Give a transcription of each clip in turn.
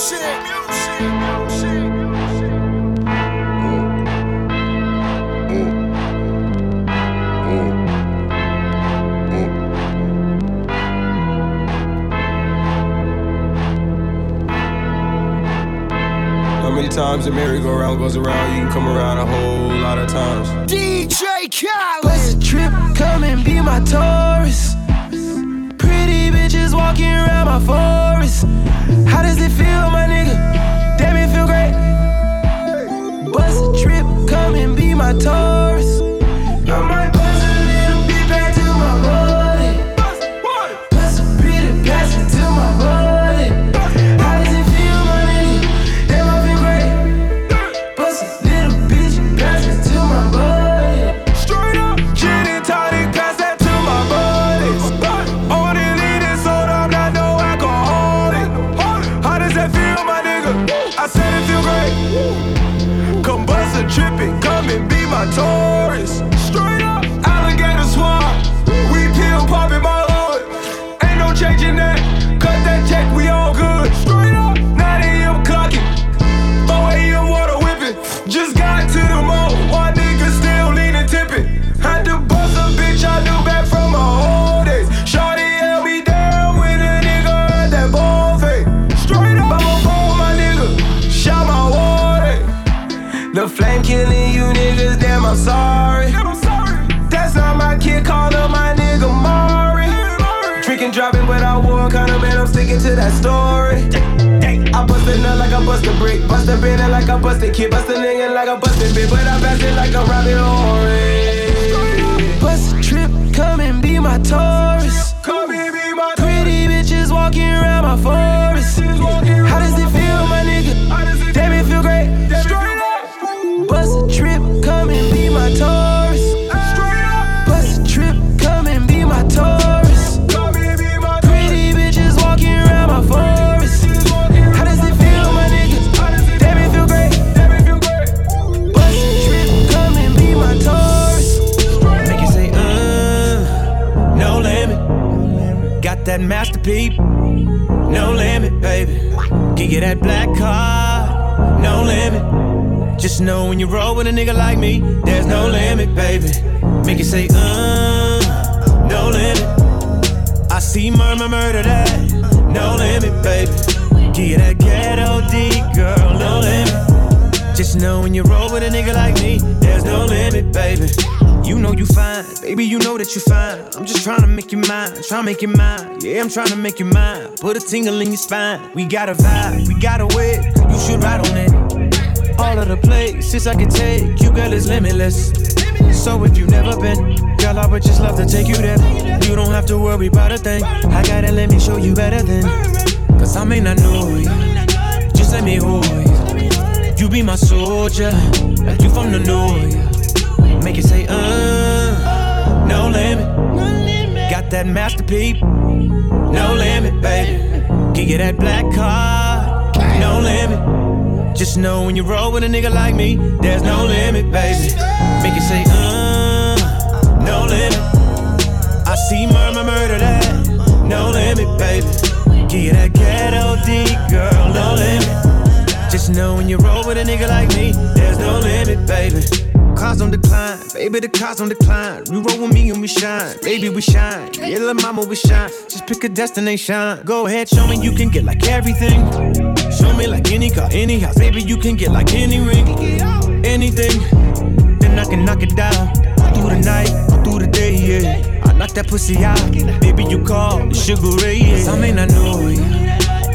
Music. many times the merry-go-round goes around? You can come around a whole lot of times. DJ Khaled. Bust a trip, come and be my tourist. Pretty bitches walking around my forest. How does it feel, my nigga? Damn, it feel great. Bust a trip, come and be my tourist. That story. I bust a nut like I bust a brick, bust a bin like I bust a kid, bust a nigga like I bust a bit, but I pass it like I'm Robbie Orange. Bust a trip, come and be my tourist. Masterpiece, no limit, baby. Give you that black card, no limit. Just know when you roll with a nigga like me, there's no limit, baby. Make it say, uh, no limit. I see murmur, murder that, no limit, baby. Give you that ghetto D, girl, no limit. Just know when you roll with a nigga like me, there's no limit, baby. You know you fine, baby, you know that you fine. I'm just trying to make you mine, trying to make you mine. Yeah, I'm trying to make you mine. Put a tingle in your spine. We got a vibe, we got a way, you should ride on it. All of the places I can take you, girl, is limitless. So if you've never been, girl, I would just love to take you there. You don't have to worry about a thing. I gotta let me show you better than. Cause I may not know you, just let me hold you. You be my soldier, like you from the north. Make it say, uh, no limit. Got that masterpiece, no limit, baby. Give you that black card, no limit. Just know when you roll with a nigga like me, there's no limit, baby. Make it say, uh, no limit. I see murmur, murder that, no limit, baby. Give you that ghetto D, girl, no limit. Just know when you roll with a nigga like me, there's no limit, baby. Cars on decline, baby, the cars on decline. You roll with me and we shine, baby, we shine. Yeah, little mama, we shine. Just pick a destination. Go ahead, show me you can get like everything. Show me like any car, any house, baby, you can get like any ring, anything. Then I can knock it down through the night, through the day, yeah. I knock that pussy out, baby, you call it Sugar Ray, yeah. I may not know you,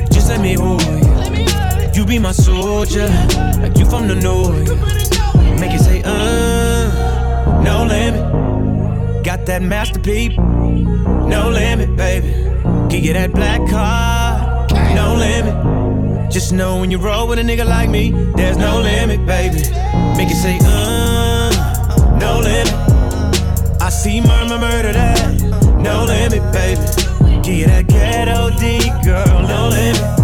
just let me hold you. You be my soldier, like you from the north. Make it say, uh, no limit. got that masterpiece. No limit, baby. Give you that black card. No limit. Just know when you roll with a nigga like me, there's no limit, baby. Make it say, uh, no limit. I see murmur murder that. No limit, baby. Give you that ghetto D, girl, no limit.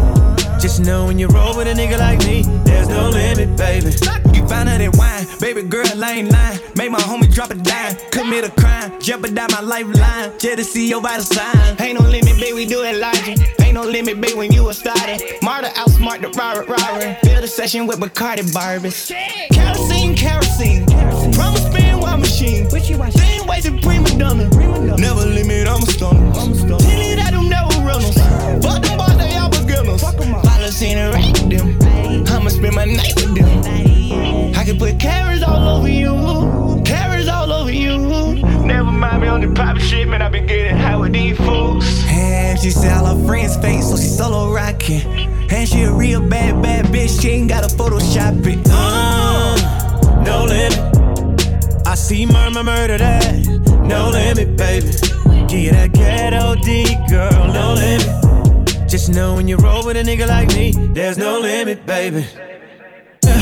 Just know when you roll with a nigga like me, there's no limit, baby. You found out that wine, baby girl, I ain't lying. Made my homie drop a dime, commit a crime, jeopardize my lifeline. Just to see your vital sign. Ain't no limit, baby, we do it logic. Ain't no limit, baby, when you a started. Marta outsmart the robber, robber. Build a session with Bacardi Barbies. Kerosene, kerosene. Promise spin while machine. Same ways to prima donna. Never limit, I'm a stunner. Tell you that them never runners. Fuck them boys, they all Policy and rack them. I'ma spend my night with them. I can put carrots all over you. Carrots all over you. Never mind me on the private shit, man. I been getting high with these fools. And she said all her friends face, so she solo rocking. And she a real bad, bad bitch. She ain't gotta Photoshop it. Uh, no limit. I see murmur murder that. No limit, baby. Give you that ghetto D, girl, no limit. Just know when you roll with a nigga like me, there's no limit, baby.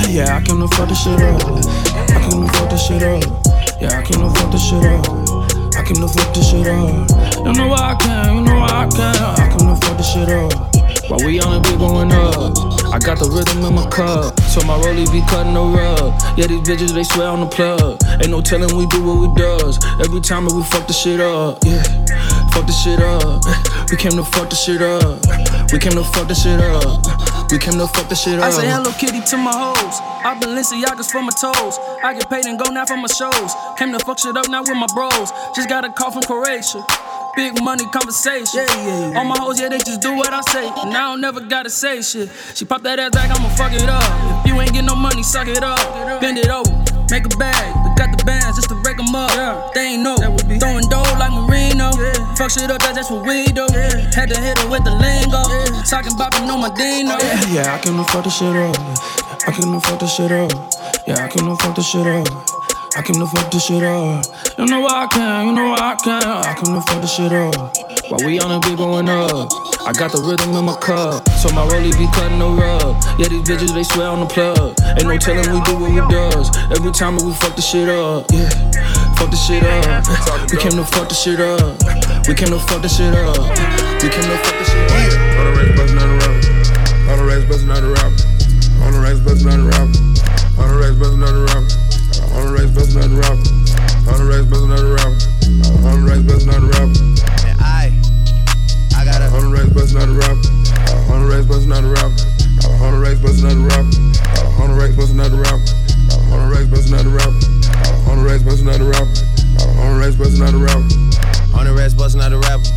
Yeah, I can afford this shit up. I can afford this shit up. Yeah, I can afford this shit up. I can afford this shit up. You know why I can, you know why I can. I can afford this shit up. While we on we going up. I got the rhythm in my cup, so my rollie be cutting the rug. Yeah, these bitches they swear on the plug. Ain't no telling we do what we does. Every time that we fuck the shit up, yeah, fuck the shit up. We came to fuck the shit up. We came to fuck the shit up. We came to fuck the shit up. I say hello kitty to my hoes. I Balenciagas for my toes. I get paid and go now for my shows. Came to fuck shit up now with my bros. Just got a call from Croatia. Big money conversation. Yeah, yeah, yeah. All my hoes, yeah, they just do what I say. And I don't never gotta say shit. She pop that ass back, I'ma fuck it up. If you ain't get no money, suck it up. Bend it over, make a bag. We got the bands just to break them up. They ain't know. Throwing dough like Marino. Yeah. Fuck shit up, that's what we do. Yeah. Had to hit her with the lingo. Yeah. Talking bopping on my Dino. Yeah, yeah, I can afford this shit up. I can afford this shit up. Yeah, I can afford this shit up. I can afford this shit up. You know why I can, you know why I can. I can afford this shit up. While we on it, we going up. I got the rhythm in my cup, so my rollie be cutting the rug. Yeah, these bitches they swear on the plug. Ain't no telling we do what we does. Every time we fuck the shit up, yeah, fuck the shit up. We came to fuck the shit up. We came to fuck the shit up. We came to fuck the shit up. On the racks, bustin' out the rapper. On the racks, bustin' out the rapper. On the racks, bustin' out the rapper. On the racks, bustin' out the rapper. On the racks, bustin' out the rapper. On the racks, bustin' out the rapper. On the racks, bustin' out the rapper. And I, I got a the racks, bustin' out the rapper. On the racks, bustin' out the rapper. On the racks, bustin' out the rapper. On the racks, bustin' out the rapper. On the racks, bustin' out the rapper. On the racks, bustin' out the rapper. On the racks, bustin' out the. On the rest, bustin' out the rapper.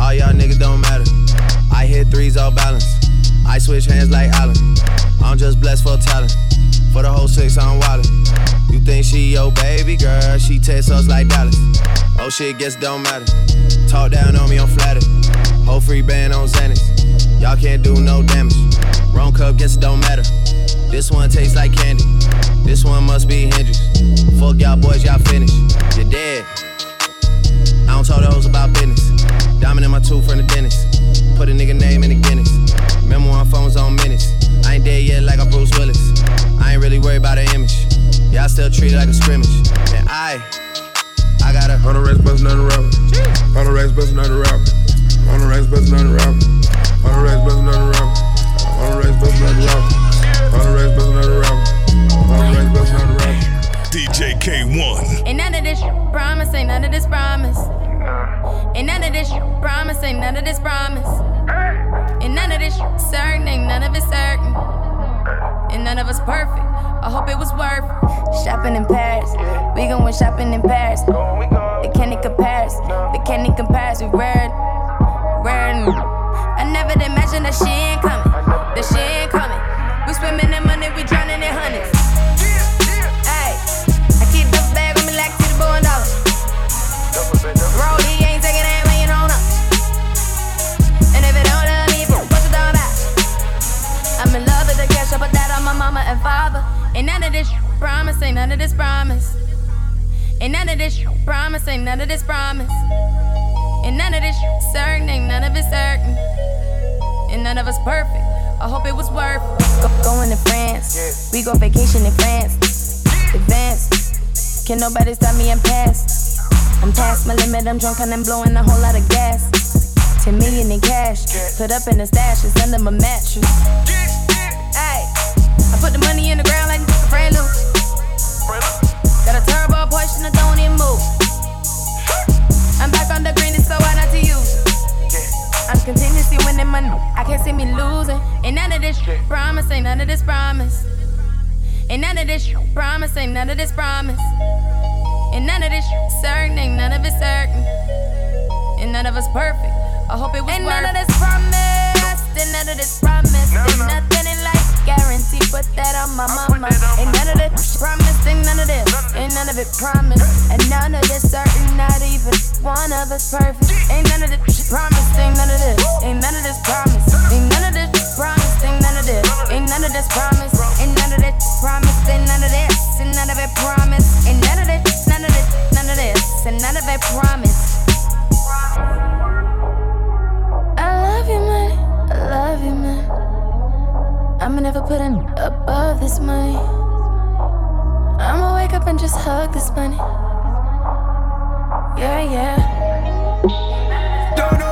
All y'all niggas don't matter. I hit threes all balance. I switch hands like Allen. I'm just blessed for talent. For the whole six, I'm wildin'. You think she your baby girl? She tests us like Dallas. Oh shit, guess don't matter. Talk down on me, I'm flattered. Whole free band on Xanax. Y'all can't do no damage. Wrong cup, guess don't matter. This one tastes like candy. This one must be Hendrix. Fuck y'all boys, y'all finished. You're dead. I don't talk to hoes about business. Diamond in my tooth from the dentist. Put a nigga name in the Guinness. Remember when phones on minutes. I ain't dead yet like I'm Bruce Willis. I ain't really worried about the image. Y'all still treat it like a scrimmage. And I, I got a On the racks, bustin' out the rapper. On the racks, bustin' out the rapper. On the racks, bustin' out the rapper. On the racks, bustin' out the rapper. On the racks, bustin' out the rapper. On the racks, bustin' out the rapper. On racks, bustin' out the rapper. DJ Kay-One. Ain't none of this promise, ain't none of this promise. Uh. Ain't none of this promise, ain't none of this promise. Ain't none of this certain, ain't none of it certain. Uh. And none of us perfect. I hope it was worth it. Shopping in Paris, we gon' going shopping in Paris. They can't even compare us, they can't compare us. We rare, rare. I never imagined that she ain't coming, Ain't none of this promise, ain't none of this promise. Ain't none of this promise, ain't none of this promise. And none of this certain, ain't none of it certain. And none of us perfect. I hope it was worth go, going to France. We go vacation in France. Advance. Can nobody stop me? I'm past. I'm past my limit. I'm drunk and I'm blowing a whole lot of gas. 10 million in cash. Put up in the stash. It's under my mattress. Hey, I put the money in the ground like a friend loose. Got a turbo Porsche and I don't even move. I'm back on the green, it's so hard not to use. I'm continuously winning money. I can't see me losing. Ain't none of this promise, ain't none of this promise. Ain't none of this promise, ain't none of this promise. Ain't none of this certain, ain't none of it certain. And none of us perfect. I hope it was Ain't worth. none of this promise, ain't none of this promise. Ain't nothing in life guarantee. Put that on my mama. Ain't none of this promise, ain't none of this. Ain't none of it promise. And none of this certain, not even one of us perfect. Ain't none of this promise, ain't none of this. Ain't none of this promise. Ain't none of this promise, ain't none of this. Ain't none of this promise. Ain't none of this promise, ain't none of this. Ain't none of it promise. Ain't none of this, none of this, none of this. And none of it promise. I love you, man. I love you, man. I'ma never put in above this money. I'ma wake up and just hug this money. Yeah, yeah. Don't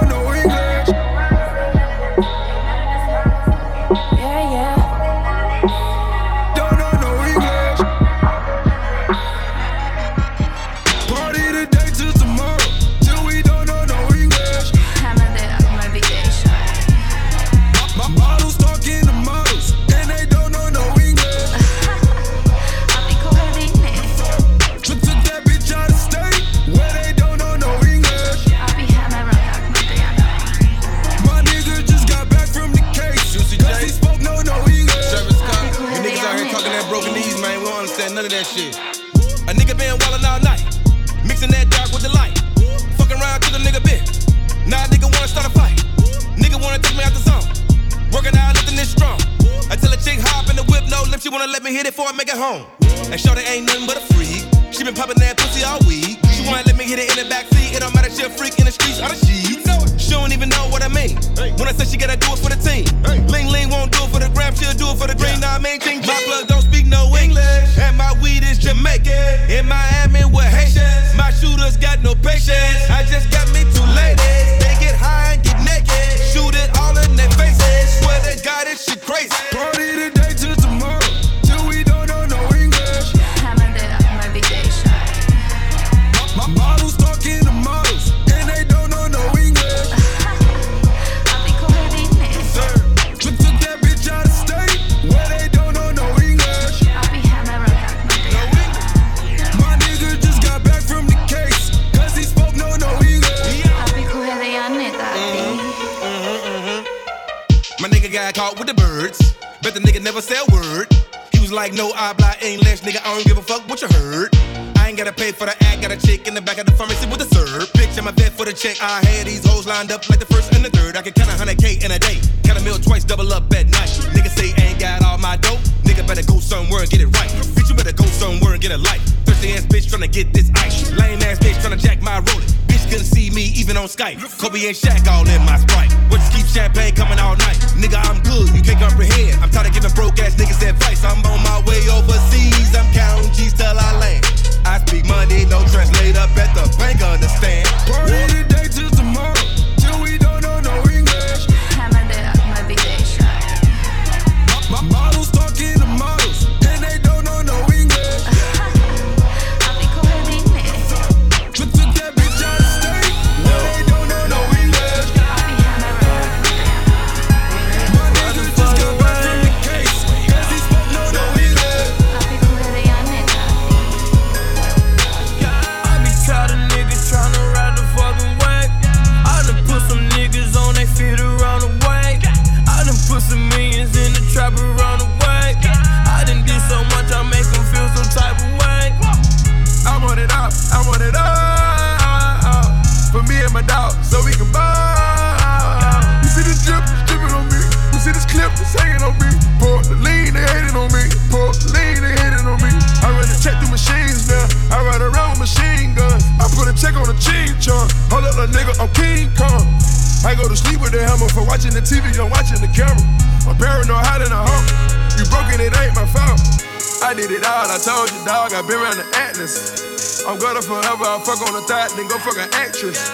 fuck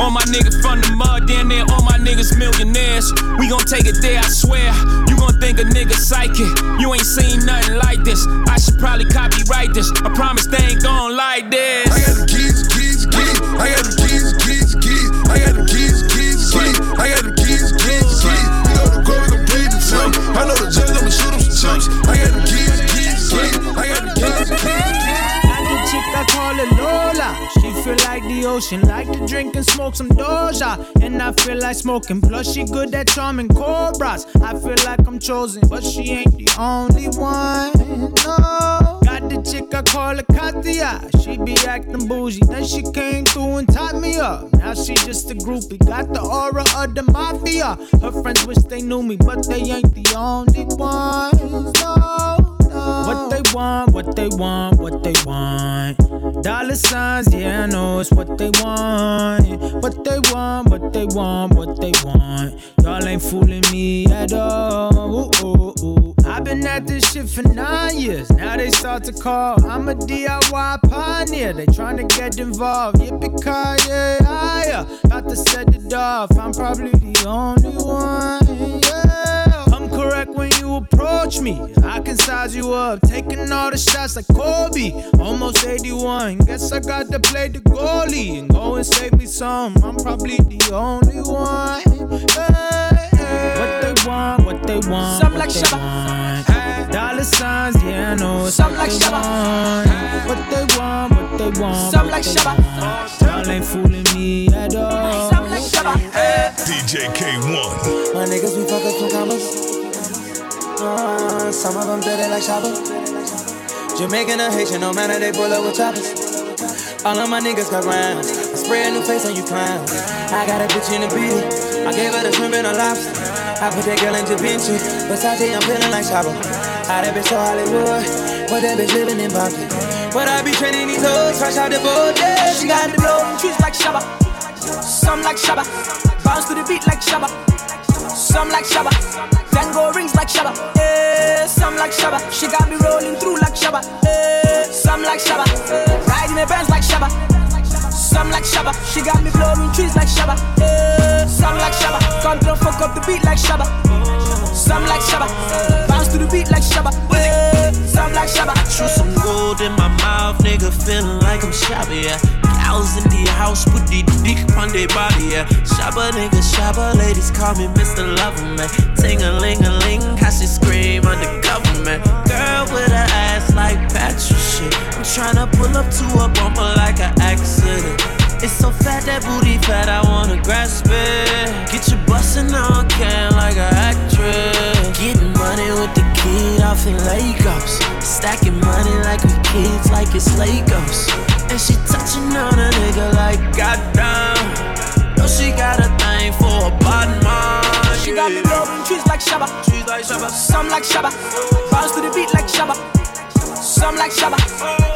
All my niggas from the mud, damn near all my niggas millionaires. We gon' take it there, I swear. You gon' think a nigga psychic. You ain't seen nothing like this. I should probably copyright this. I promise they ain't gon' like this. I got the keys, keys, keys. I got the keys, ocean, like to drink and smoke some Doja. And I feel like smoking, plus she good at charming cobras. I feel like I'm chosen, but she ain't the only one. No. Got the chick I call her Katia. She be acting bougie, then she came through and tied me up. Now she just a groupie, got the aura of the mafia. Her friends wish they knew me, but they ain't the only ones. No. What they want, what they want, what they want. Dollar signs, yeah, I know it's what they want. What they want, what they want, what they want. Y'all ain't fooling me at all. Ooh, ooh, ooh. I've been at this shit for nine years. Now they start to call. I'm a DIY pioneer. They tryna get involved. Yippee yeah, yeah. Got to set it off. I'm probably the only one. Yeah. Come correct when you approach me. I can size you up, taking all the shots like Kobe. Almost 81. Guess I got to play the goalie and go and save me some. I'm probably the only one. Hey, hey. What they want, what they want, Some like Shabba. want. Dollar signs, yeah, I know it's Some like Shabba. want. What they want, what they want, Some what like they Shabba. want. Y'all ain't fooling me at all. Some like Shabba. DJ Kay-One. My niggas be fucking from commas. Some of them dirty like Shabba. Jamaican or Haitian, no matter they pull up with choppers. All of my niggas got rounds. I spray a new face on you clowns. I got a bitch in the beat. I gave her the shrimp and a lobster. I put that girl in Da Vinci. Versace, I'm feeling like Shabba. How that bitch so Hollywood. But that bitch living in Boston. But I be training these hoes fresh out the boat. Yeah, she got the blow. Trees like Shabba. Some like Shabba. Bounce to the beat like Shabba. Some like Shabba. Tango rings like Shabba. Eh, some like Shabba. She got me rolling through like Shabba. Eh, some like Shabba. Riding the Benz like Shabba. Some like Shabba. She got me blowing trees like Shabba. Eh, some like Shabba. Control fuck up the beat like Shabba. Some like Shabba. Bounce to the beat like Shabba. Eh, some like Shabba. True some gold in my mouth, nigga, feeling like I'm shabby, yeah. Cows in the house, put the dick on their body, yeah. Shabba nigga, shabba, ladies call me Mr. Lover, man. Ting a ling a ling, how she scream undercover, man. Girl with her ass like Patrick shit. I'm tryna pull up to a bumper like an accident. It's so fat, that booty fat, I wanna grasp it. Get you bustin' on can like an actress. Getting money with the kid off in Lagos. Stacking money like we kids, like it's Legos. And she touching on a nigga like goddamn. No, she got a thing for a bad man. She got me blowing trees like Shabba. Trees like Shabba. Some like Shabba. Bounce to the beat like Shabba. some like Shabba.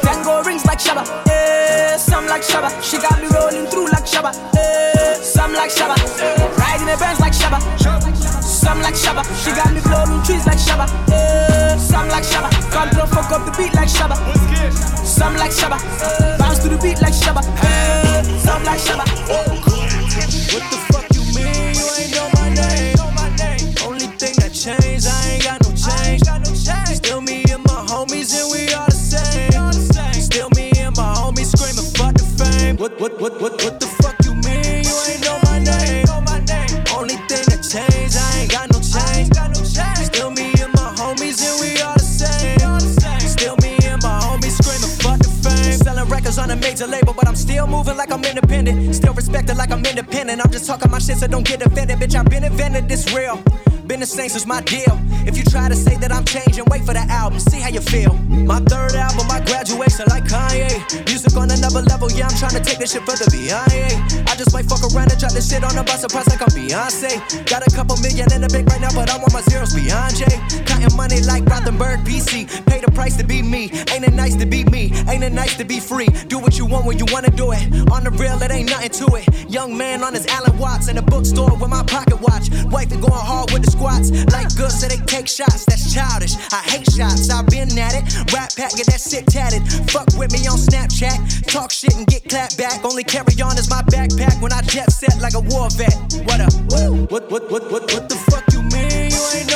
Tango rings like Shabba. Yeah, some like Shabba. She got me rolling through like Shabba. Yeah, some like Shabba. Riding the Benz like Shabba. Some like Shabba. She got me blowing trees like Shabba. Yeah, some like Shabba. Come to fuck up the beat like Shabba. Some like Shabba. Bounce to the beat like Shabba. Yeah, some like Shabba. What the fuck you mean? You ain't know my name. Only thing that changed, I ain't got no change. Still me and my homies, and we all the same. Still me and my homies screaming, fuck the fame. What, what, what, what, what the fuck cause a major label, but I'm still moving like I'm independent. Still respected like I'm independent. I'm just talking my shit, so don't get offended. Bitch, I've been invented, this real. Been the same since my deal. If you try to say that I'm changing, wait for the album, see how you feel. My third album, my graduation, like Kanye. Music on another level, yeah, I'm trying to take this shit further beyond. I just might fuck around and drop this shit on a bus, surprise like I'm Beyonce. Got a couple million in the bank right now, but I want my zeros beyond Jay. Counting money like Rothenberg, BC. Pay the price to be me. Ain't it nice to be me? Ain't it nice to be free? Do what you want when you wanna do it. On the real, it ain't nothing to it. Young man on his Alan Watts in a bookstore with my pocket watch. Wife going hard with the squats. Like good, so they take shots. That's childish. I hate shots. I've been at it. Rap pack, get that sick tatted. Fuck with me on Snapchat. Talk shit and get clapped back. Only carry on is my backpack when I jet set like a war vet. What up? What, what, what, what, what the fuck you mean? You ain't know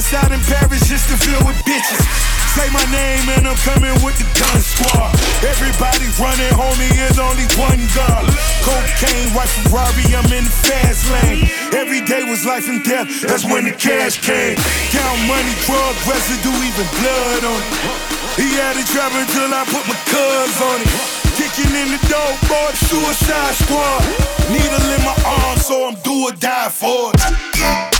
Palace out in Paris just to fill with bitches. Say my name and I'm coming with the gun squad. Everybody running, homie, is only one gun. Cocaine, white Ferrari, I'm in the fast lane. Every day was life and death, that's when the cash came. Count money, drug residue, even blood on it. He had it driving till I put my cuz on it. Kicking in the door, boy, suicide squad. Needle in my arm, so I'm do or die for it.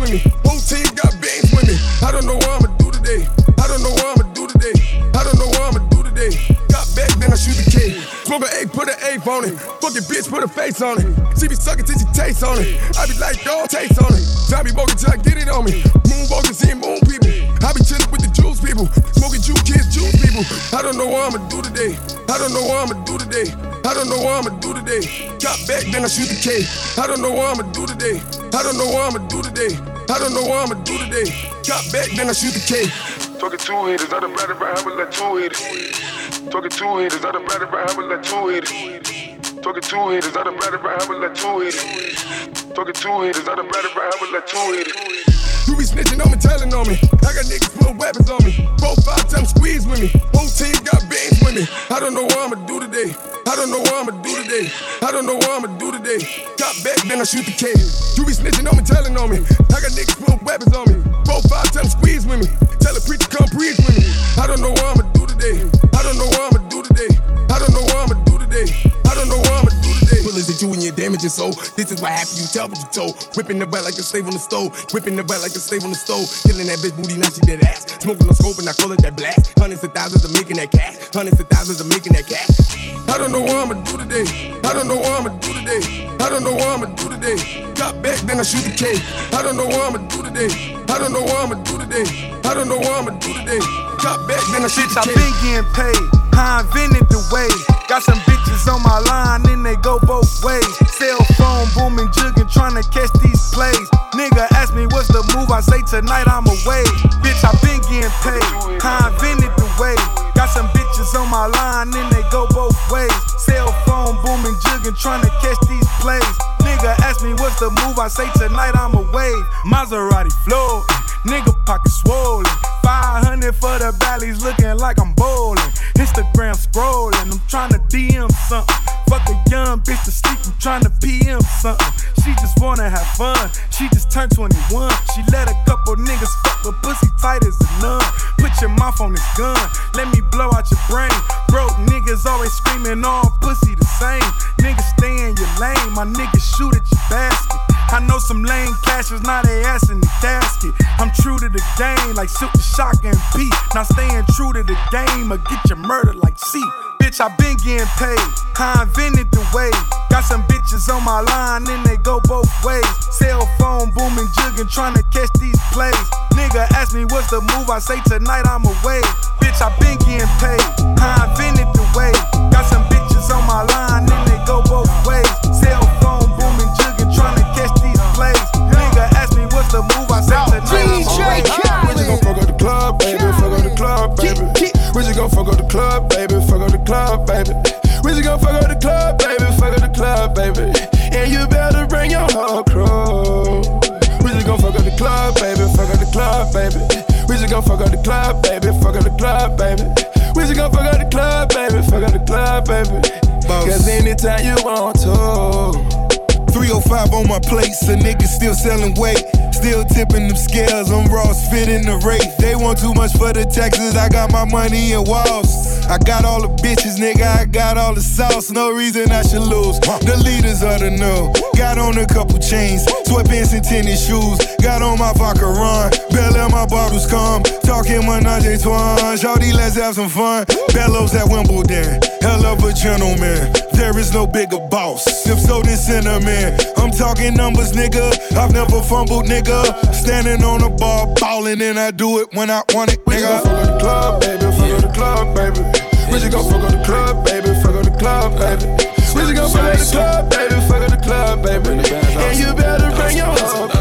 with me. Got beans with me. I don't know what I'ma do today. I don't know what I'ma do today. I don't know what I'ma do today. Got back, then I shoot the cake. Smoke an egg, put an eight on it. Fucking bitch, put a face on it. She be suckin' till she taste on it. I be like, dog, taste on it. Try be walking till I get it on me. Moonwalking, seeing moon people. I be chilling with the juice people. Smoking juice kids, juice people. I don't know what I'ma do today. I don't know what I'ma do today. I don't know what I'ma do today. Got back, then I shoot the K. I don't know what I'ma do today. I don't know what I'ma do today. I don't know what I'ma do today. Got back, then I shoot the K. Talking two hitters, I done right, I would let two hitters. Talking two hitters, I done right, I would let two hitters. Talking two hitters, I done batted I would let two hitters. Talking two hitters, I done batted I would let two hitters. You be snitching on me, telling on me. I got niggas putting weapons on me. Four, five times squeeze with me. Whole team got bands with me. I don't know what I'ma do today. I don't know what I'ma do today. I don't know what I'ma do today. Got back, then I shoot the K. You be snitching on me, telling on me. I got niggas putting weapons on me. Four, five times squeeze with me. Tell a preacher come preach with me. I don't know what I'ma soul. This is what happened, you tell what you told. Whipping the butt like a slave on the stove. Whipping the butt like a slave on the stove. Killing that bitch booty, now she dead ass. Smoking the scope and I call it that blast. Hundreds of thousands of making that cash. Hundreds of thousands of making that cash. I don't know what I'ma do today. I don't know what I'ma do today. I don't know what I'ma do today. Got back, then I shoot the K. I don't know what I'ma do today. I don't know what I'ma do today. I don't know what I'ma do today. Got back, then I Bitch, the been getting paid. I invented the way. Got some bitches on my line, and they go both ways. Cell phone booming, jugging, trying to catch these plays. Nigga ask me what's the move, I say tonight I'm away. Bitch, I been getting paid. I invented the way. Got some bitches on my line, and they go both ways. Cell phone booming, jugging, trying to catch these plays. Nigga ask me what's the move, I say tonight I'm away. Maserati floor, nigga pocket swollen. 500 for the valleys, looking like I'm bowling. Instagram scrolling, I'm trying to DM something. Fuck a young bitch to sleep, I'm trying to PM something. She just wanna have fun, she just turned 21. She let a couple niggas fuck her pussy tight as a nun. Put your mouth on this gun, let me blow out your brain. Broke niggas always screaming, all pussy the same. Niggas stay in your lane, my niggas shoot at your basket. I know some lame cashers, now they ass in the casket. I'm true to the game, like Silk the Shock and Pete. Now staying true to the game, or get you murder like C. Bitch, I been getting paid. I invented the way. Got some bitches on my line, and they go both ways. Cell phone booming, jugging, trying to catch these plays. Nigga ask me what's the move, I say tonight I'm away. Bitch, I been getting paid. I invented the way. Got some bitches on my line, the move, I say tonight I'm away. We just gon' fuck up the club, baby. Fuck up the club, baby. We just gon' fuck up the club, baby. Fuck up the club, baby. We just gon' fuck up the club, baby. Fuck up the club, baby. And you better bring your whole crew. We just gon' fuck up the club, baby. Fuck up the club, baby. We just gon' fuck up the club, baby. Fuck up the club, baby. We just gon' fuck up the club, baby. Fuck up the club, baby. Cause anytime you want to. 305 on my plate, so niggas still selling weight. Still tipping them scales, I'm Ross fitting the rate. They want too much for the taxes, I got my money in walls. I got all the bitches, nigga, I got all the sauce. No reason I should lose. The leaders of the know. Got on a couple chains, sweatpants and tennis shoes. Got on my vodka run, Bell my bottles come. Talking menage a trois, shawty, let's have some fun. Bellows at Wimbledon, hell of a gentleman. There is no bigger boss. If so, then cinnamon. I'm talking numbers, nigga. I've never fumbled, nigga. Standing on the bar, ballin', and I do it when I want it, nigga. Fuck up the club, baby. Fuck up the club, baby. We just gon' fuck up the club, baby. Fuck up the club, baby. We just gon' fuck up the club, baby. Fuck up the club, baby. And you better bring your whole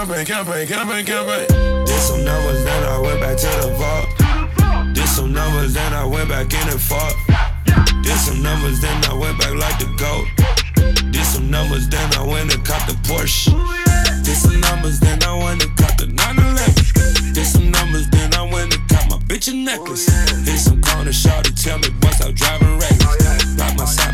Campaign, campaign, campaign, campaign. Did some numbers, then I went back to the vault. Did some numbers, then I went back in and fought. Did some numbers, then I went back like the goat. Did some numbers, then I went and caught the Porsche. Did some numbers, then I went and caught the 911. Did some numbers, then I went and caught my bitch a necklace. Hit some corner, shawty, tell me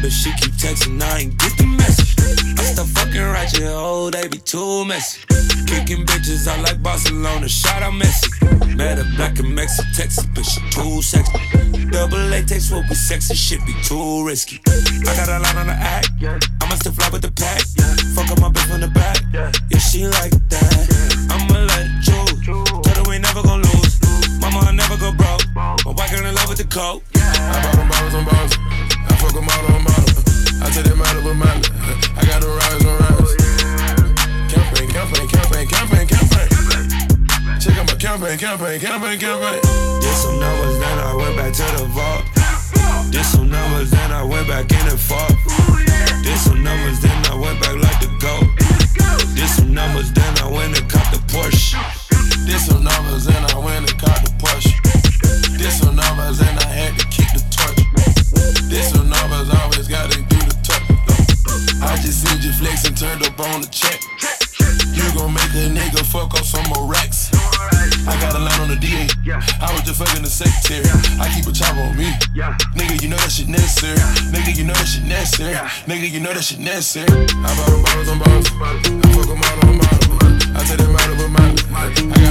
but she keep texting, I ain't get the message. I stop fucking ratchet, oh, they be too messy. Kicking bitches, I like Barcelona, shot out Messi. Met a black and Mexican Texas, but she too sexy. Double A takes will we sexy, shit be too risky. I got a line on the act, I must have fly with the pack. Fuck up my bitch from the back, yeah, she like that. I'ma let it choose, tell her we never gon' lose. Mama, I never go broke. My wife in love with the coke. I bought them bottles on bottles fuck them all on model. I take that model with model. I got the rise on rise. Campaign, campaign, campaign, campaign, campaign. Check out my campaign, campaign, campaign, campaign. Did some numbers, then I went back to the vault. Did some numbers, then I went back in and fought. Did some numbers, then I went back like the goat. Did some numbers, then I went and caught the Porsche. Did some numbers, then I nigga, you know that shit necessary. I bought them bottles on bottles. I fuck them all on bottles. I tell them out of a I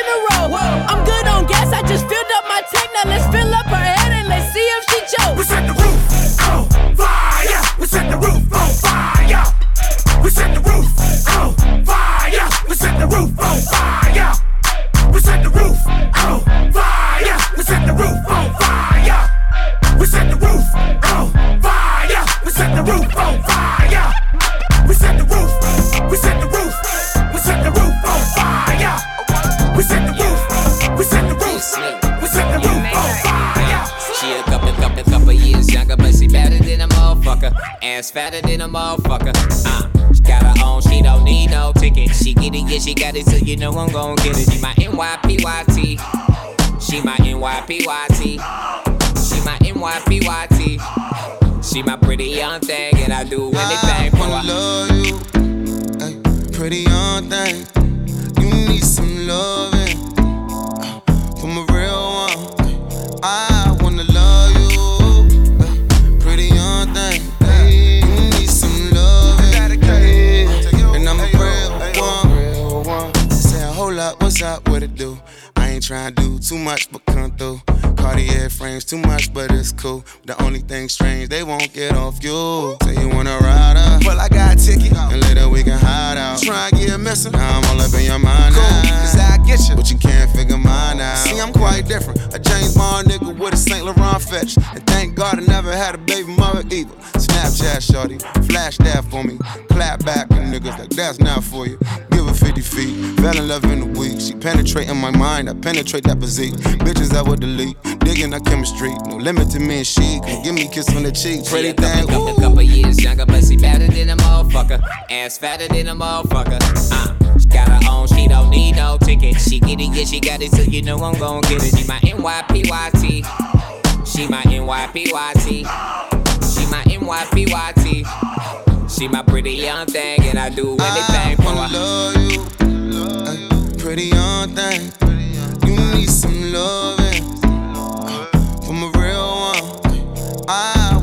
in a row. Whoa. I'm good on gas, I just filled up my tank, now let's fill motherfucker. Uh, she got her own, she don't need no ticket. She get it, yeah, she got it, so you know I'm gon' get it. She my NYPYT. She my NYPYT. She my NYPYT. She my pretty young thing, and I do anything for love. The only thing strange, they won't get off you. Say you wanna ride up. Well, I got a ticket. And later we can hide out. Try and get a missing. Now I'm all up in your mind. Cool, now. cause I get you. But you can't figure mine out. See, I'm quite different. A James Bond nigga with a St. Laurent fetch. And thank God I never had a baby mother either. Snapchat, shorty. Flash that for me. Clap back, and niggas like that's not for you feet. Fell in love in a week. She penetrating my mind. I penetrate that physique. Bitches I would delete. Digging our chemistry. No limit to me and she. Can give me a kiss on the cheek. Pretty thing. Couple, couple, couple years younger, but she better than a motherfucker. Ass fatter than a motherfucker. Uh, she got her own. She don't need no ticket. She get it, yeah, she got it. So you know I'm gon' get it. She my NYPYT. She my NYPYT. She my NYPYT. She my pretty young thing, and I do anything I for her. love you, pretty young thing. You need some loving uh, from a real one. I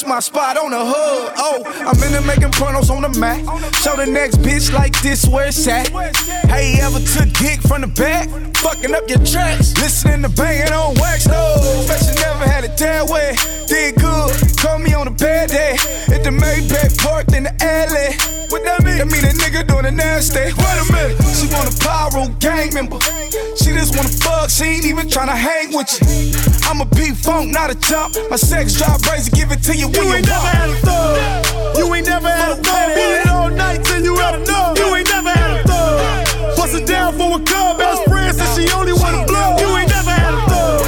That's my spot on the hood. Oh, I'm in there making pornos on the mat. Show the next bitch like this where it's at. Hey, ever took dick from the back? Fucking up your tracks. Listening to banging on wax, though. Fashion never had it that way. Did good. Call me on a bad day. Hit the Maybach parked in the alley. What that mean? That mean a nigga doing a nasty. Wait a minute. She want a pyro gang member. She just wanna fuck. She ain't even tryna hang with you. I'm a P funk, not a jump. My sex drive crazy, give it to you when You you, ain't never had a thug. You ain't never had a thug. Beat it all night till you gotta know. You ain't never had a thug. Bust it down for a cub. Best friend said she only wanna blow. You ain't never had a thug.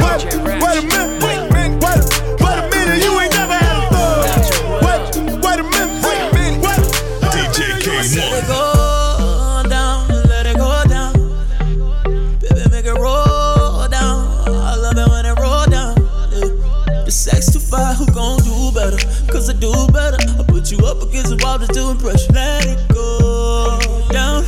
Wait, wait a minute. Wait, wait, What a bit you ain't never had a thug. What? wait the wall to impress you. Let it go down,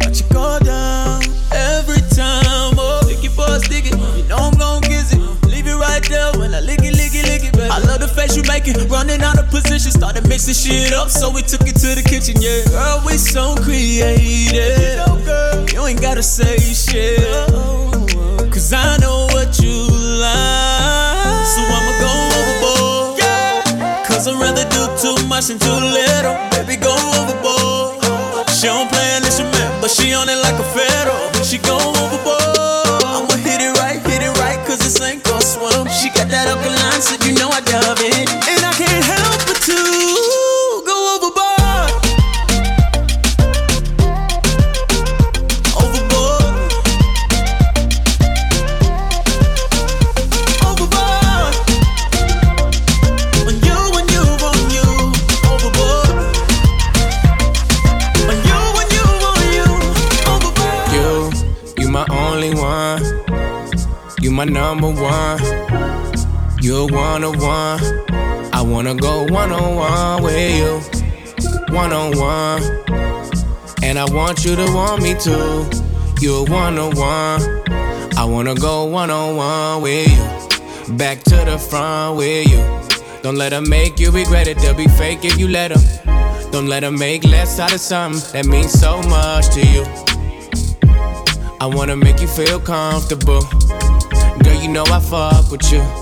watch it go down. Every time, oh, lick it for a stick it. You know I'm gon' kiss it. Leave it right there when I lick it, lick it, lick it, baby. I love the face you make it. Running out of position, started mixing shit up, so we took it to the kitchen, yeah. Girl, we so creative. You ain't gotta say shit. Cause I know what you like. So I'ma go overboard. Cause I'd rather do too much than too little. Baby, go overboard. She don't play an instrument, but she on it like a fiddle. She go overboard. I'ma hit it right, hit it right, cause this ain't gon' swim. She got that alkaline, so you know I love it. One on one. I wanna go one on one with you. One on one. And I want you to want me too. You're one on one. I wanna go one on one with you. Back to the front with you. Don't let them make you regret it. They'll be fake if you let them. Don't let them make less out of something that means so much to you. I wanna make you feel comfortable. Girl, you know I fuck with you.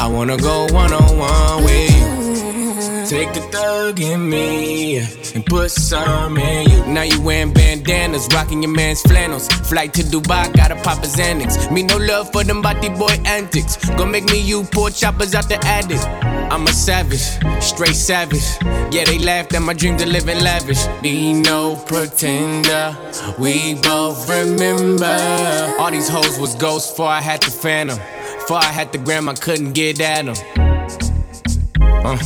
I wanna go one on one with you. Take the thug in me and put some in you. Now you wearing bandanas, rocking your man's flannels. Flight to Dubai, gotta pop his Xanax. Me no love for them body boy antics. Gonna make me you poor choppers out the attic. I'm a savage, straight savage. Yeah, they laughed at my dream to live in lavish. Be no pretender, we both remember. All these hoes was ghosts before I had the phantom. Before I had the gram, I couldn't get at them. Uh.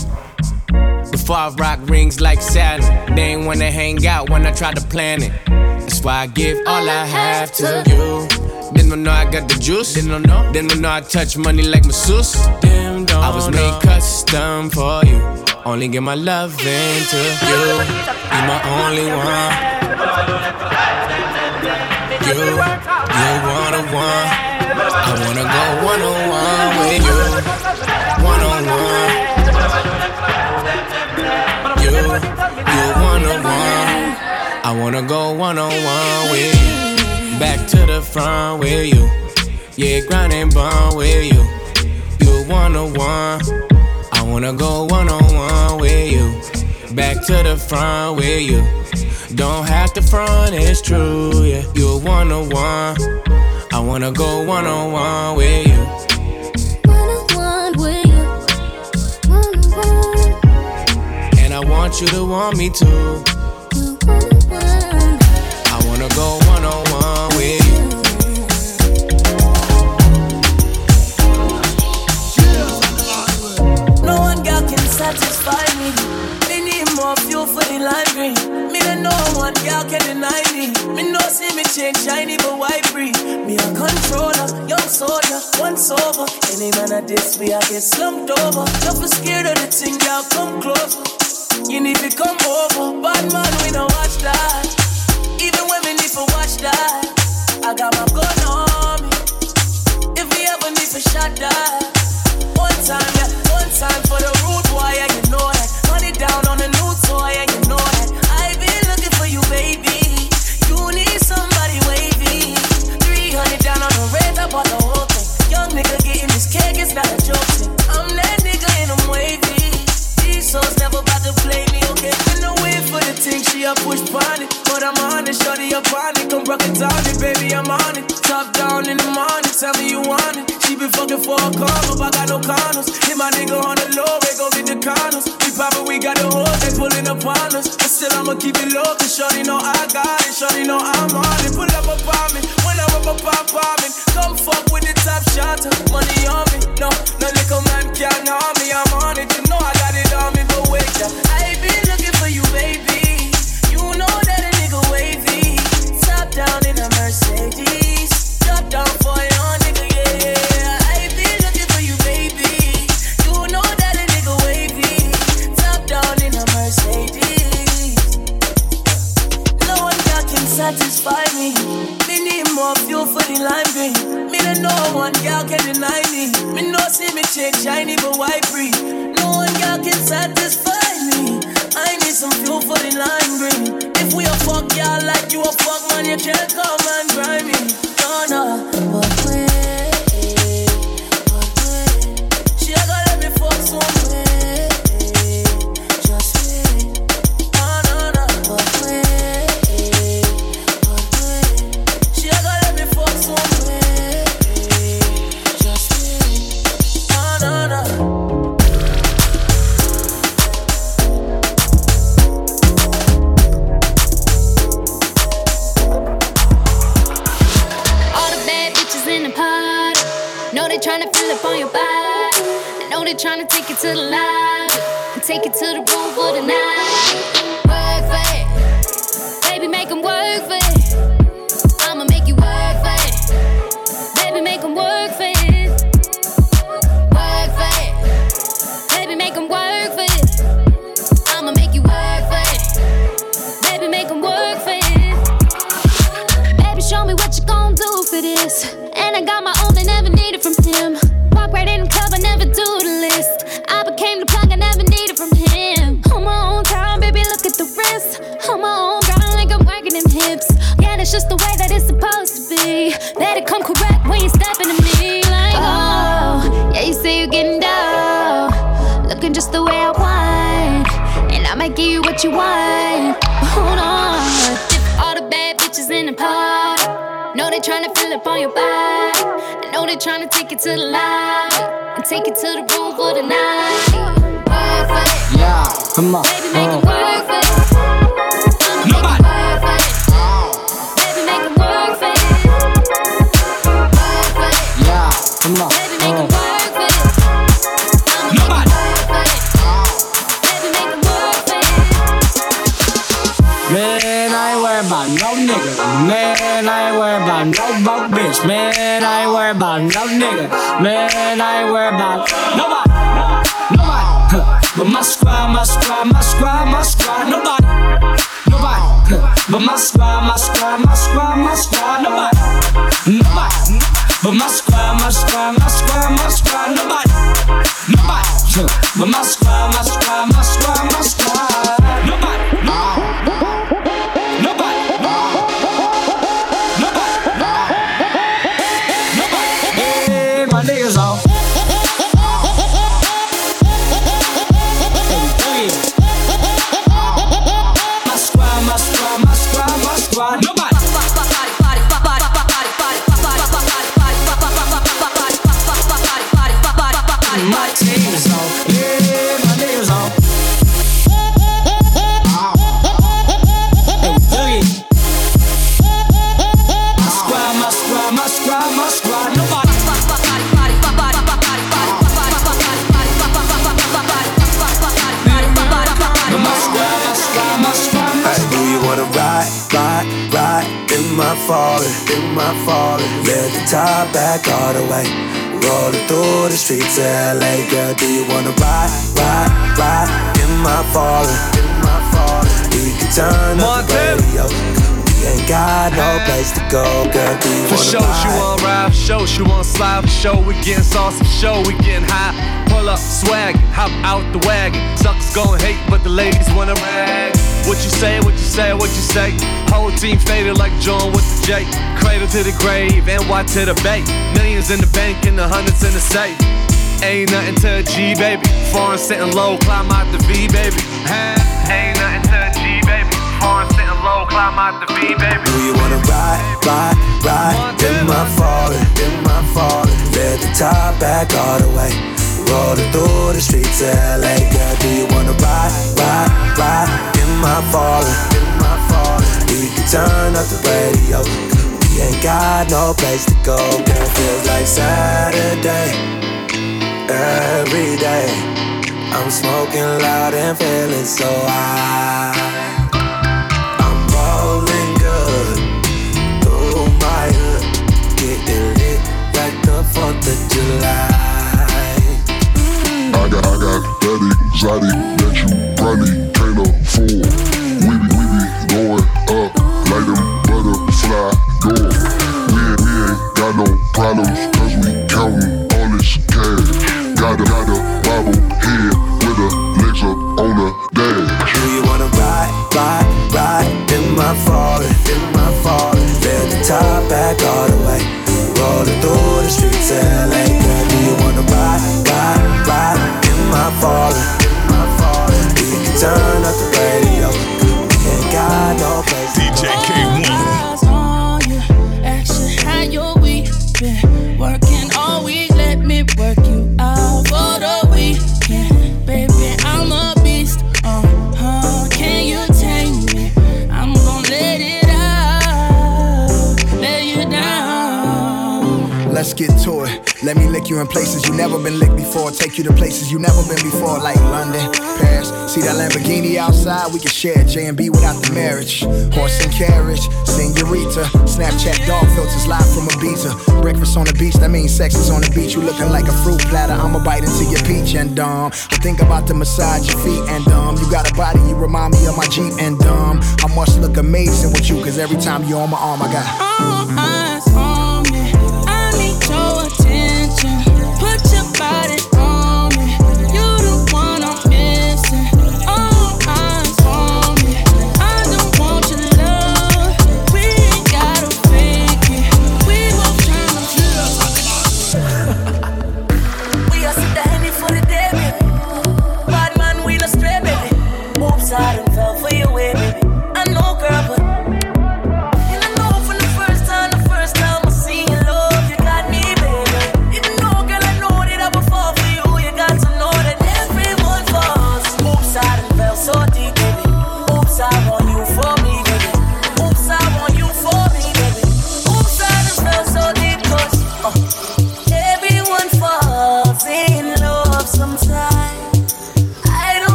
Before I rock rings like Saturn, they ain't wanna hang out when I try to plan it. That's why I give all I have to you. Then don't know I got the juice. Then don't know. Then don't know I touch money like masseuse. Them don't I was made custom for you. Only give my love into you. You my only one. You, you one on one. Wanna go one on one with you. One on one. You, you one on one. I wanna go one on one with you. Back to the front with you. Yeah, grind and bond with you. You one on one. I wanna go one on one with you. Back to the front with you. Don't have to front, it's true. Yeah, you one on one. I wanna go one on one with you. And I want you to want me too. I wanna go one on one with you. No one girl can satisfy me. Me need more fuel for the life green. Me don't know one girl can deny see me change shiny but white breed. Me a controller, young soldier, once over. Any man at this, we I get slumped over. Don't be scared of the thing, y'all come closer. You need to come over, bad man, we don't watch that. Even women need to watch that, I got my gun on me. If we ever need to shot that, one time, yeah, one time for the Top down in the morning, tell me you want it. She been fucking for a car, but I got no condoms. Hit my nigga on the low, we go get the condoms. We poppin', we got the hoes, they pulling up on us. But still, I'ma keep it low, cause shorty know I got it. Shorty know I'm on it. Pull up a bomb me, when I'm up a pop bombing. Come fuck with the top shot, money on me. No, no little man can't harm me, I'm on it change shiny but white breed. No one girl can satisfy me. I need some fuel for the lime green. If we a fuck y'all like you a fuck man, you can't come and grind me. No, no, but take it to the room for the night. Up on your body. I know they tryna take it to the lobby. And take it to the room for the night. Yeah, come on. Baby, make it work Man, I ain't worried about no nigga. Man, I ain't worried about nobody. Nobody. But my squad, my squad, my squad, my squad. Nobody. Nobody. But my squad, my squad, my squad, my squad. Nobody. Nobody. But my squad, my squad, my squad, my squad. Nobody. Nobody. But my squad, my squad, my squad, my squad. Am falling? Let the top back all the way. Rolling through the streets of LA, girl, do you wanna ride, ride, ride? in my falling? Am I falling? We can turn up the radio. We ain't got no place to go, girl. Do you For sure, she ride? want ride, sure, she want slide, for sure, we getting saucy, for sure, we getting high. Pull up, swag, hop out the wagon. Suckers gon' hate, but the ladies wanna rag. What you say, what you say, what you say. Whole team faded like John with the J. Cradle to the grave, and Y to the bay. Millions in the bank and the hundreds in the safe. Ain't nothing to a G, baby. Foreign sitting low, climb out the V, baby. Ain't nothing to a G, baby. Foreign sitting low, climb out the V, baby. Do you wanna ride, ride, ride? Am I falling? Am I falling? Let the top back all the way. Rolling through the streets of LA, girl. Do you wanna ride, ride, ride? I falling? We can turn up the radio. We ain't got no place to go, girl. Feels like Saturday every day. I'm smoking loud and feeling so high. I'm rolling good through my getting lit like the Fourth of July. I got, I got that exotic that you probably afford. We be, we be going up like them butterfly doors. We we ain't got no problems cause we counting all this cash. Got a, got a bobble head with her legs up on the dash. Do you wanna ride, ride, ride? Am I falling? Am I falling? Let the top back all the way. Rolling through the streets of LA, girl. Do you wanna ride, ride, ride? Am I falling? Am I falling? We can turn up the get to it. Let me lick you in places you never been licked before. Take you to places you never been before, like London, Paris. See that Lamborghini outside? We can share J and B without the marriage. Horse and carriage, senorita. Snapchat dog filters live from Ibiza. Breakfast on the beach, that means sex is on the beach. You looking like a fruit platter. I'ma bite into your peach and um. I think about to massage your feet and dumb. You got a body, you remind me of my Jeep and dumb. I must look amazing with you, cause every time you're on my arm, I got. All eyes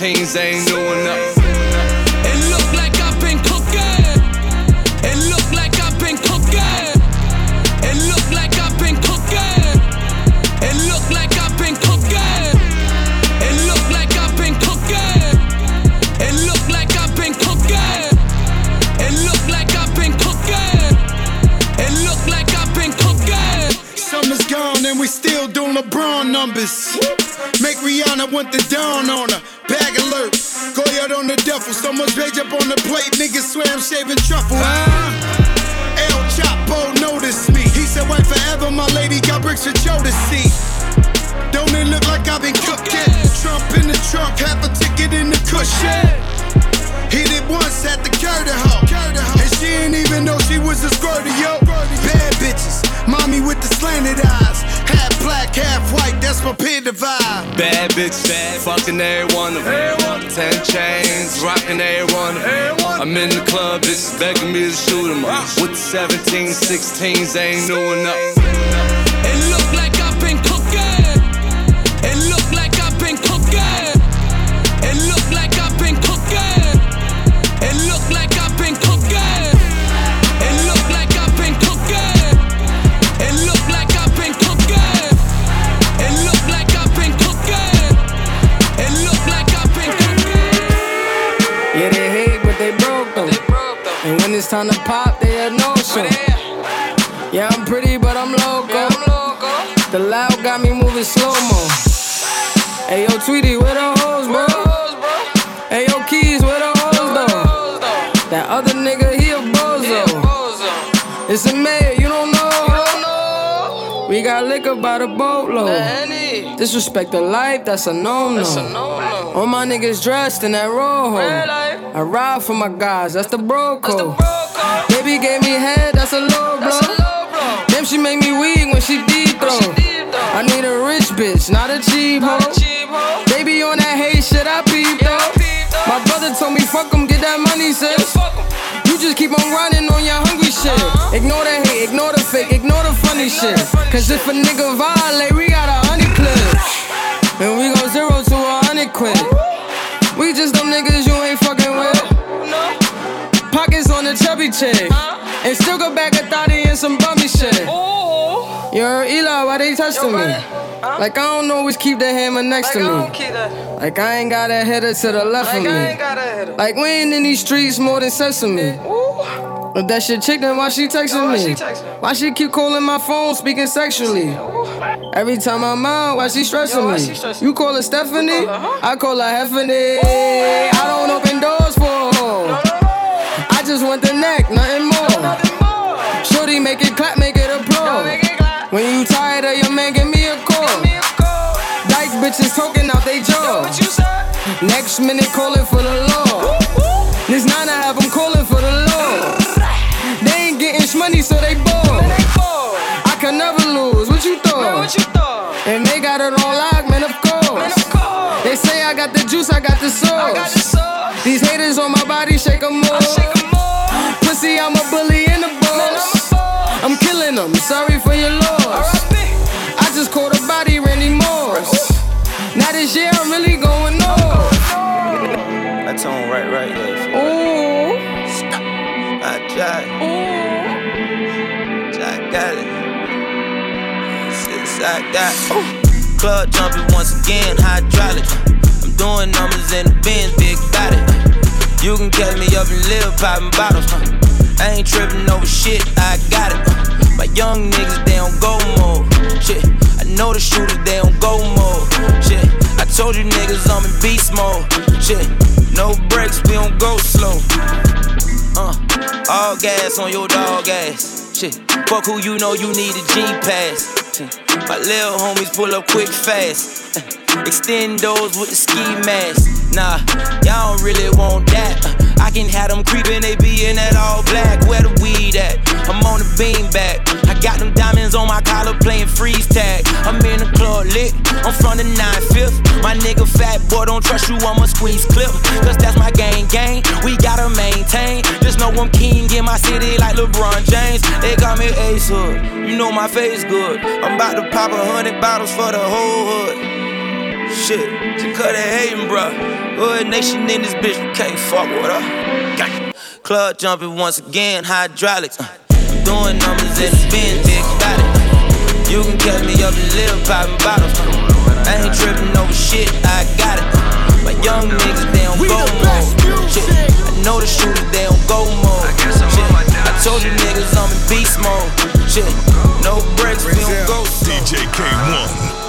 Things ain't new bitch, bad, fucking every one of them. Ten chains, rocking every one of them. I'm in the club, bitches begging me to shoot 'em up. With the 17, 16s, ain't new enough. It's time to pop, they a no show. Yeah, I'm pretty, but I'm loco. The loud got me moving slow mo. Hey yo, Tweety, where the hoes, bro? Hey yo, Keys, where the hoes though? That other nigga, he a bozo. It's a mayor, you don't know. We got liquor by the boatload. Disrespect the life, that's a no-no. All my niggas dressed in that rojo. I ride for my guys, that's the bro code. Baby gave me head, that's a low blow. Damn, she make me weak when she deep throw. I need a rich bitch, not a cheap hoe. Baby on that hate shit, I peep though. My brother told me fuck 'em, get that money, sis. You just keep on running on your hungry shit. Ignore the hate, ignore the fake, ignore the funny shit. Cause if a nigga violate, we got a honey clip. And we go zero to a hundred quid. We just them niggas you ain't fucking with. Pockets the chubby chick. And still go back a thotty and some bummy shit. You heard Eli, why they testing me? Like I don't always keep the hammer next to me. Like I ain't got a header to the left of me. Like we ain't in these streets more than sesame. If that shit chick, then why she texting me? Why she keep calling my phone, speaking sexually? Every time I'm out, why she stressing me? You call her Stephanie? I call her Heffany. I don't open doors for her. I just want the neck, nothing more. Shorty, make it clap, make it applaud. When you tired of your man, give me a call. Dyke bitches talking out they jaw. Next minute calling for the law. This nine I have them calling for the law. They ain't getting money, so they bored. I can never lose. What you thought? And they got it on lock, man. Of course. They say I got the juice, I got the sauce. These haters on my body, shake shake 'em off. Pussy, I'm a bully in the boss. I'm killing 'em. I'm sorry for your loss. I just caught a body, Randy Moss. Now this year I'm really going off. That tone right, right there. Ooh. Stop. I tried. Ooh. I got it. Since I got Ooh. Club jumping once again, hydraulic. I'm doing numbers in the bins, big body. You can catch me up in live popping bottles. I ain't tripping over shit, I got it. My young niggas, they don't go more. Shit, I know the shooters, they don't go more. Shit, I told you niggas I'm in beast mode. Shit, no brakes, we don't go slow. Uh, all gas on your dog ass. Shit, fuck who you know you need a G pass. Shit, my little homies pull up quick fast. Uh, extend those with the ski mask. Nah, y'all don't really want that. Uh, I can have them creeping, they be in that all black. Where the weed at? I'm on the beam back. I got them diamonds on my collar playing freeze tag. I'm in the club lit, I'm from the 9 5th. My nigga fat boy, don't trust you, I'ma squeeze clip. Cause that's my gang gang, we gotta maintain. Just know I'm king in my city like LeBron James. They got me Ace Hood, you know my face good. I'm about to pop a hundred bottles for the whole hood. Shit, just cut it hating, bruh. Hood nation in this bitch, you can't fuck with her. Gang. Club jumping once again, hydraulics. Uh, I'm doing numbers in the bin, big body. You can catch me up and live popping bottles. I ain't tripping over shit, I got it. My young niggas, they don't go more. Shit, I know the shooters, they don't go more. Shit, I told you niggas I'm in beast mode. Shit, no breaks, we don't go slow. DJ Kay-One.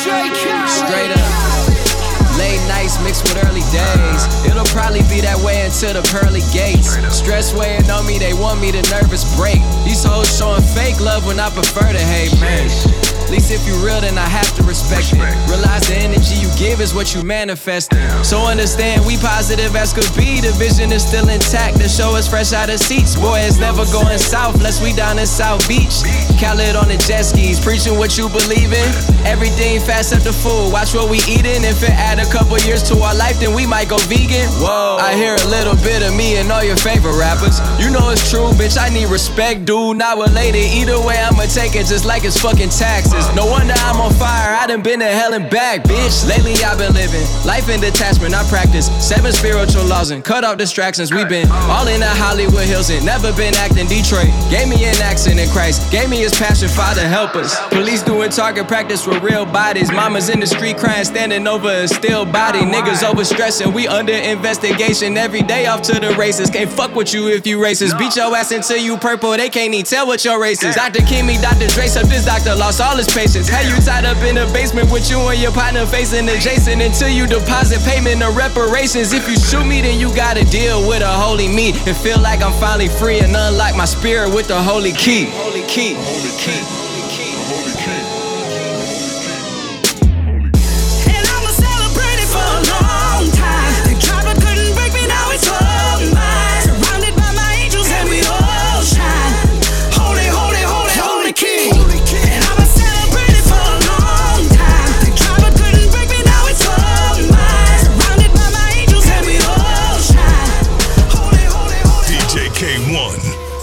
Straight up. Late nights mixed with early days. It'll probably be that way until the pearly gates. Stress weighing on me, they want me to nervous break. These hoes showing fake love when I prefer to hate, man. Least if you real, then I have to respect it. Realize the energy you give is what you manifest. So understand we positive as could be. The vision is still intact. The show is fresh out of seats. Boy, it's never going south unless we down in South Beach. Khaled on the jet skis, preaching what you believe in. Everything fast up the food. Watch what we eating. If it add a couple years to our life, then we might go vegan. Whoa. I hear a little bit of me and all your favorite rappers. You know it's true, bitch. I need respect, dude. Not related. Either way, I'ma take it just like it's fucking taxes. No wonder I'm on fire. I done been to hell and back, bitch. Lately I've been living life in detachment. I practice seven spiritual laws and cut off distractions. We've been all in the Hollywood Hills and never been acting Detroit. Gave me an accent in Christ. Gave me his passion, Father, help us. Police doing target practice with real bodies. Mamas in the street crying, standing over a still body. Niggas over stressing. We under investigation every day off to the races. Can't fuck with you if you racist. Beat your ass until you purple. They can't even tell what your race is. Dr. Kimmy, Dr. Dre, up this doctor lost all his patience. Had you tied up in the basement with you and your partner facing adjacent until you deposit payment of reparations. If you shoot me, then you gotta deal with a holy me and feel like I'm finally free and unlock my spirit with the holy key. Holy key. Holy key.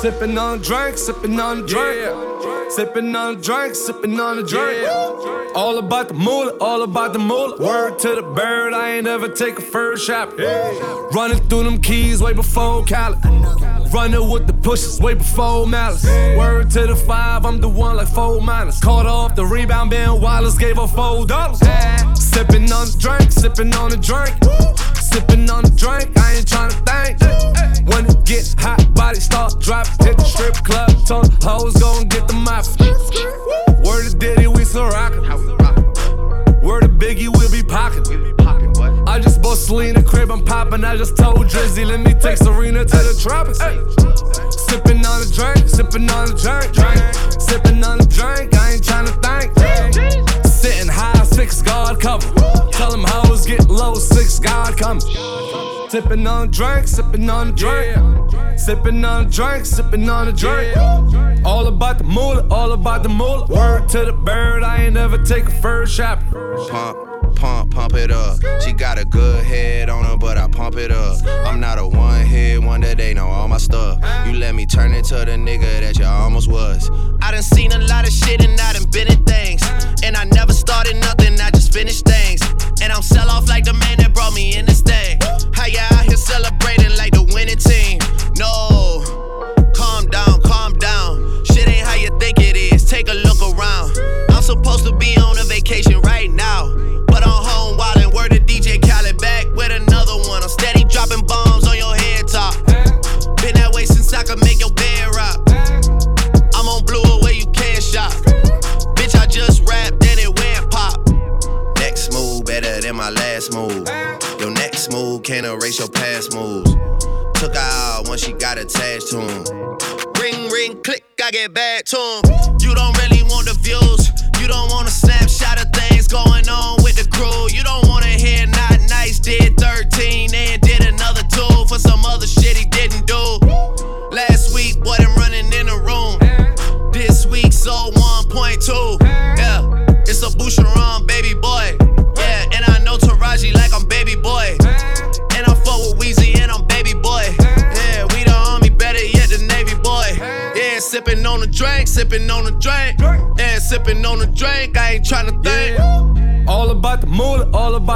Sipping on a drink, sipping on a drink. Sipping on a drink, sipping on a drink. All about the moolah, all about the moolah. Word to the bird, I ain't ever take a first shot. Running through them keys way before Cali. Running with the pushes way before Malice. Word to the five, I'm the one like four minus. Caught off the rebound, Ben Wallace gave her four dollars. Sipping on a drink, sipping on a drink. Sipping on a drink, I ain't tryna think. When it get hot, body start dropping. Hit the strip club, told hoes gon' get the mop. Word to Diddy, we still rockin'. Word to Biggie, we'll be pockin'. I just bought Selena crib, I'm poppin'. I just told Drizzy, let me take Serena to the tropics. Sippin' on a drink, sippin' on a drink, drink. Sippin' on a drink, I ain't tryna think sitting high, six God cover. Tell them hoes get low, six God come. Sipping on drink, sipping on drink. Sipping on drink, sipping on a drink. All about the moolah, all about the moolah. Word to the bird, I ain't ever take a first shot. Pump pump, pump it up. She got a good head on her, but I pump it up. I'm not a one hit one that they know all my stuff. You let me turn into the nigga that you almost was. I done seen a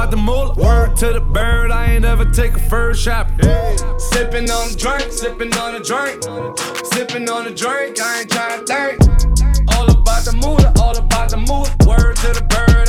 Word to the bird, I ain't ever take a first shot. Hey. Sipping on a drink, sipping on a drink, sipping on a drink. I ain't trying to think. All about the mood, all about the mood. Word to the bird.